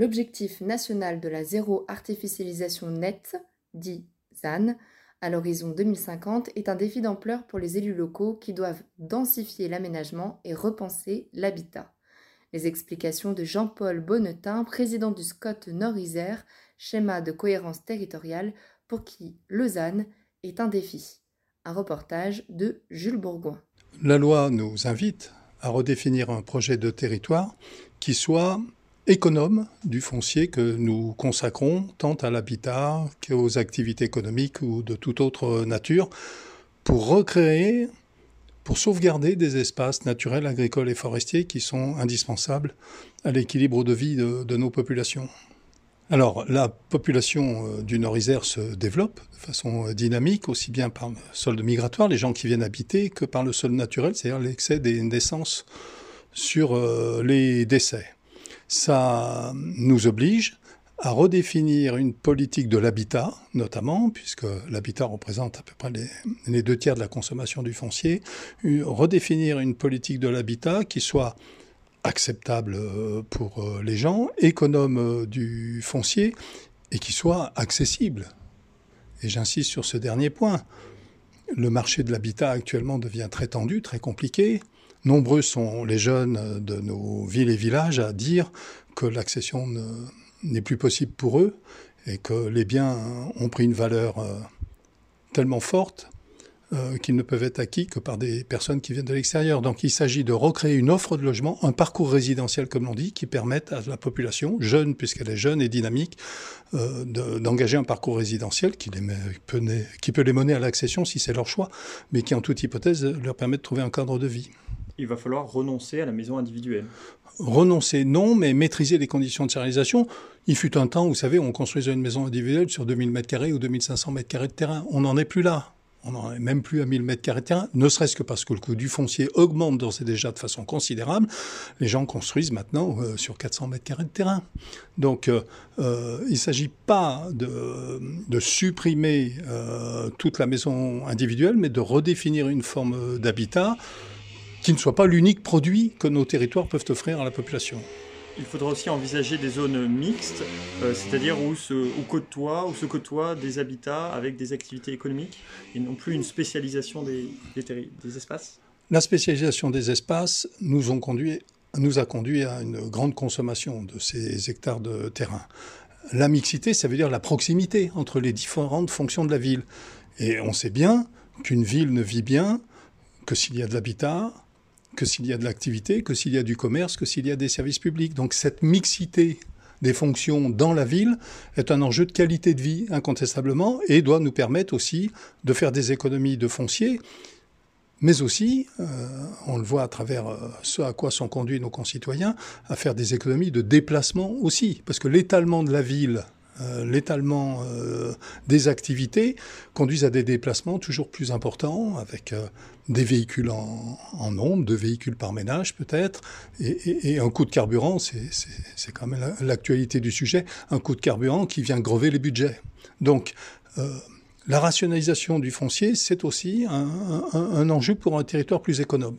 L'objectif national de la zéro artificialisation nette, dit ZAN, à l'horizon 2050 est un défi d'ampleur pour les élus locaux qui doivent densifier l'aménagement et repenser l'habitat. Les explications de Jean-Paul Bonnetin, président du SCOT Nord-Isère, schéma de cohérence territoriale, pour qui le ZAN est un défi. Un reportage de Jules Bourgoin. La loi nous invite à redéfinir un projet de territoire qui soit économe du foncier que nous consacrons tant à l'habitat qu'aux activités économiques ou de toute autre nature pour recréer, pour sauvegarder des espaces naturels, agricoles et forestiers qui sont indispensables à l'équilibre de vie de, nos populations. Alors, la population euh, du Nord-Isère se développe de façon euh, dynamique, aussi bien par le solde migratoire, les gens qui viennent habiter, que par le sol naturel, c'est-à-dire l'excès des naissances sur euh, les décès. Ça nous oblige à redéfinir une politique de l'habitat, notamment, puisque l'habitat représente à peu près les, deux tiers de la consommation du foncier, redéfinir une politique de l'habitat qui soit acceptable euh, pour euh, les gens, économe euh, du foncier et qui soit accessible. Et j'insiste sur ce dernier point. Le marché de l'habitat actuellement devient très tendu, très compliqué. Nombreux sont les jeunes de nos villes et villages à dire que l'accession n'est plus possible pour eux et que les biens ont pris une valeur tellement forte euh, qu'ils ne peuvent être acquis que par des personnes qui viennent de l'extérieur. Donc il s'agit de recréer une offre de logement, un parcours résidentiel comme l'on dit, qui permette à la population, jeune puisqu'elle est jeune et dynamique, euh, d'engager un parcours résidentiel qui, les peut, qui peut les mener à l'accession si c'est leur choix, mais qui en toute hypothèse leur permet de trouver un cadre de vie. Il va falloir renoncer à la maison individuelle. Renoncer, non, mais maîtriser les conditions de réalisation. Il fut un temps, vous savez, on construisait une maison individuelle sur 2000 m2 ou 2500 m2 de terrain. On n'en est plus là on n'en est même plus à 1000 mètres carrés de terrain, ne serait-ce que parce que le coût du foncier augmente d'ores et déjà de façon considérable. Les gens construisent maintenant euh, sur 400 mètres carrés de terrain. Donc, euh, euh, il ne s'agit pas de supprimer toute la maison individuelle, mais de redéfinir une forme d'habitat qui ne soit pas l'unique produit que nos territoires peuvent offrir à la population il faudra aussi envisager des zones mixtes, euh, c'est-à-dire où se, où, côtoient, où se côtoient des habitats avec des activités économiques et non plus une spécialisation des, des, espaces La spécialisation des espaces nous, ont conduit, nous a conduit à une grande consommation de ces hectares de terrain. La mixité, ça veut dire la proximité entre les différentes fonctions de la ville. Et on sait bien qu'une ville ne vit bien que s'il y a de l'habitat, que s'il y a de l'activité, que s'il y a du commerce, que s'il y a des services publics. Donc cette mixité des fonctions dans la ville est un enjeu de qualité de vie incontestablement et doit nous permettre aussi de faire des économies de foncier, mais aussi, euh, on le voit à travers euh, ce à quoi sont conduits nos concitoyens, à faire des économies de déplacement aussi, parce que l'étalement de la ville euh, l'étalement euh, des activités conduisent à des déplacements toujours plus importants avec euh, des véhicules en, nombre, deux véhicules par ménage peut-être, et, un coût de carburant, c'est quand même l'actualité du sujet, un coût de carburant qui vient grever les budgets. Donc, la rationalisation du foncier, c'est aussi un enjeu pour un territoire plus économe.